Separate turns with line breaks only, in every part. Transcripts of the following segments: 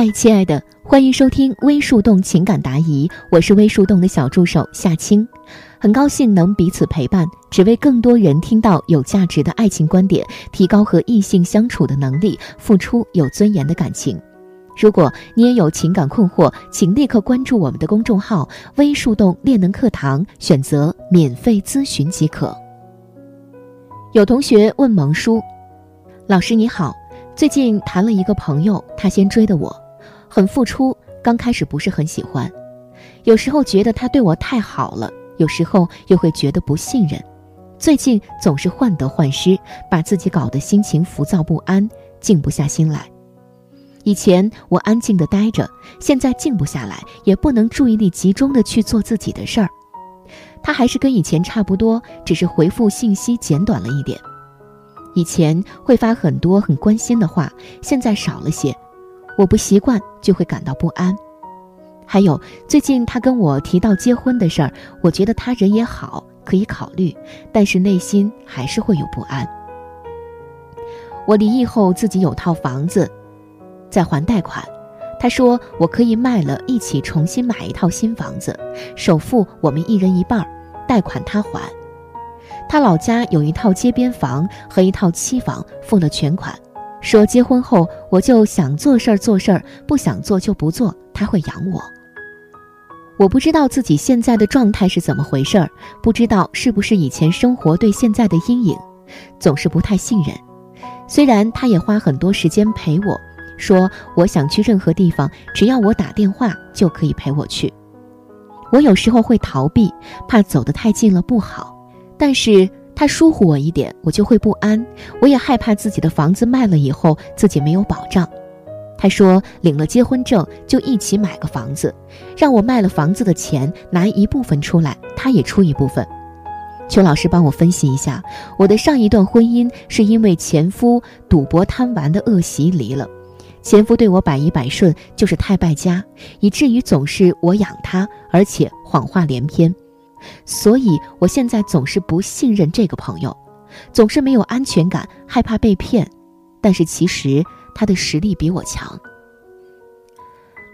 嗨，亲爱的，欢迎收听微树洞情感答疑，我是微树洞的小助手夏青，很高兴能彼此陪伴，只为更多人听到有价值的爱情观点，提高和异性相处的能力，付出有尊严的感情。如果你也有情感困惑，请立刻关注我们的公众号“微树洞恋能课堂”，选择免费咨询即可。有同学问萌叔：“老师你好。”最近谈了一个朋友，他先追的我，很付出。刚开始不是很喜欢，有时候觉得他对我太好了，有时候又会觉得不信任。最近总是患得患失，把自己搞得心情浮躁不安，静不下心来。以前我安静的待着，现在静不下来，也不能注意力集中的去做自己的事儿。他还是跟以前差不多，只是回复信息简短了一点。以前会发很多很关心的话，现在少了些，我不习惯就会感到不安。还有最近他跟我提到结婚的事儿，我觉得他人也好，可以考虑，但是内心还是会有不安。我离异后自己有套房子，在还贷款，他说我可以卖了，一起重新买一套新房子，首付我们一人一半，贷款他还。他老家有一套街边房和一套期房，付了全款，说结婚后我就想做事儿做事儿，不想做就不做，他会养我。我不知道自己现在的状态是怎么回事儿，不知道是不是以前生活对现在的阴影，总是不太信任。虽然他也花很多时间陪我，说我想去任何地方，只要我打电话就可以陪我去。我有时候会逃避，怕走得太近了不好。但是他疏忽我一点，我就会不安。我也害怕自己的房子卖了以后自己没有保障。他说领了结婚证就一起买个房子，让我卖了房子的钱拿一部分出来，他也出一部分。邱老师帮我分析一下，我的上一段婚姻是因为前夫赌博贪玩的恶习离了，前夫对我百依百顺，就是太败家，以至于总是我养他，而且谎话连篇。所以，我现在总是不信任这个朋友，总是没有安全感，害怕被骗。但是其实他的实力比我强。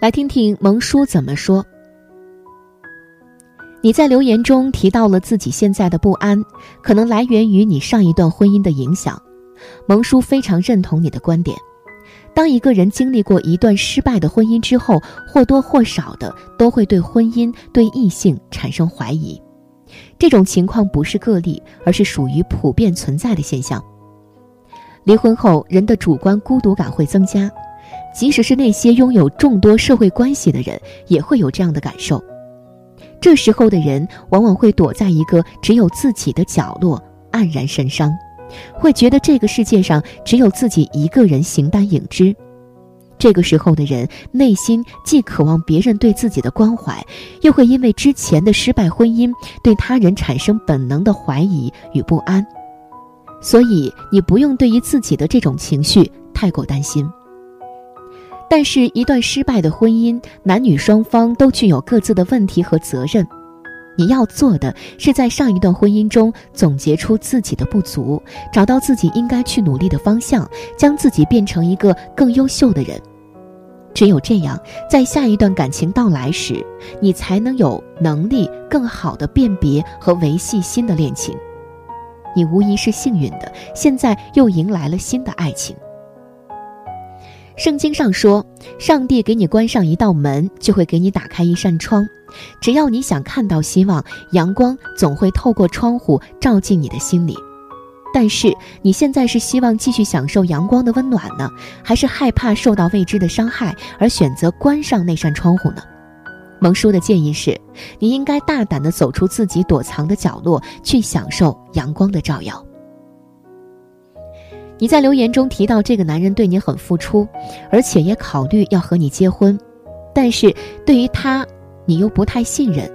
来听听萌叔怎么说。你在留言中提到了自己现在的不安，可能来源于你上一段婚姻的影响。萌叔非常认同你的观点。当一个人经历过一段失败的婚姻之后，或多或少的都会对婚姻、对异性产生怀疑。这种情况不是个例，而是属于普遍存在的现象。离婚后，人的主观孤独感会增加，即使是那些拥有众多社会关系的人，也会有这样的感受。这时候的人往往会躲在一个只有自己的角落，黯然神伤。会觉得这个世界上只有自己一个人形单影只，这个时候的人内心既渴望别人对自己的关怀，又会因为之前的失败婚姻对他人产生本能的怀疑与不安。所以你不用对于自己的这种情绪太过担心。但是，一段失败的婚姻，男女双方都具有各自的问题和责任。你要做的是在上一段婚姻中总结出自己的不足，找到自己应该去努力的方向，将自己变成一个更优秀的人。只有这样，在下一段感情到来时，你才能有能力更好的辨别和维系新的恋情。你无疑是幸运的，现在又迎来了新的爱情。圣经上说，上帝给你关上一道门，就会给你打开一扇窗。只要你想看到希望，阳光总会透过窗户照进你的心里。但是你现在是希望继续享受阳光的温暖呢，还是害怕受到未知的伤害而选择关上那扇窗户呢？蒙叔的建议是，你应该大胆地走出自己躲藏的角落，去享受阳光的照耀。你在留言中提到这个男人对你很付出，而且也考虑要和你结婚，但是对于他，你又不太信任，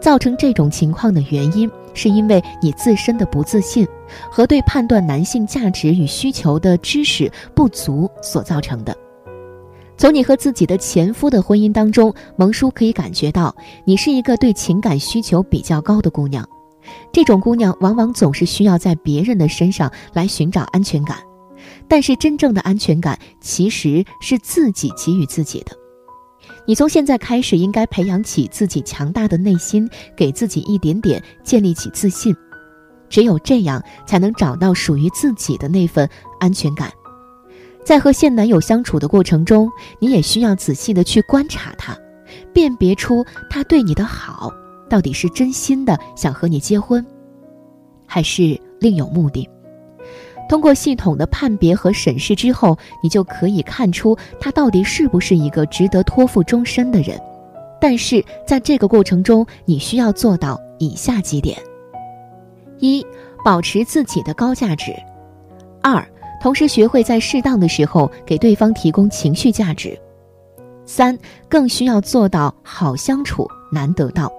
造成这种情况的原因。是因为你自身的不自信和对判断男性价值与需求的知识不足所造成的。从你和自己的前夫的婚姻当中，蒙叔可以感觉到你是一个对情感需求比较高的姑娘。这种姑娘往往总是需要在别人的身上来寻找安全感，但是真正的安全感其实是自己给予自己的。你从现在开始应该培养起自己强大的内心，给自己一点点建立起自信，只有这样才能找到属于自己的那份安全感。在和现男友相处的过程中，你也需要仔细的去观察他，辨别出他对你的好到底是真心的想和你结婚，还是另有目的。通过系统的判别和审视之后，你就可以看出他到底是不是一个值得托付终身的人。但是在这个过程中，你需要做到以下几点：一、保持自己的高价值；二、同时学会在适当的时候给对方提供情绪价值；三、更需要做到好相处难得到。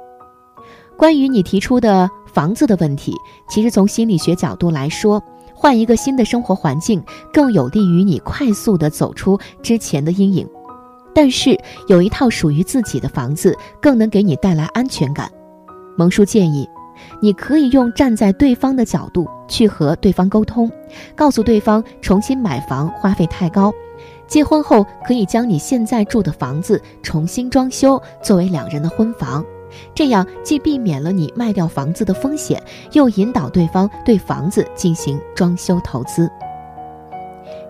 关于你提出的房子的问题，其实从心理学角度来说。换一个新的生活环境，更有利于你快速的走出之前的阴影。但是有一套属于自己的房子，更能给你带来安全感。蒙叔建议，你可以用站在对方的角度去和对方沟通，告诉对方重新买房花费太高，结婚后可以将你现在住的房子重新装修，作为两人的婚房。这样既避免了你卖掉房子的风险，又引导对方对房子进行装修投资。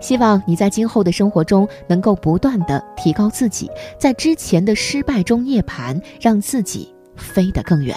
希望你在今后的生活中能够不断的提高自己，在之前的失败中涅槃，让自己飞得更远。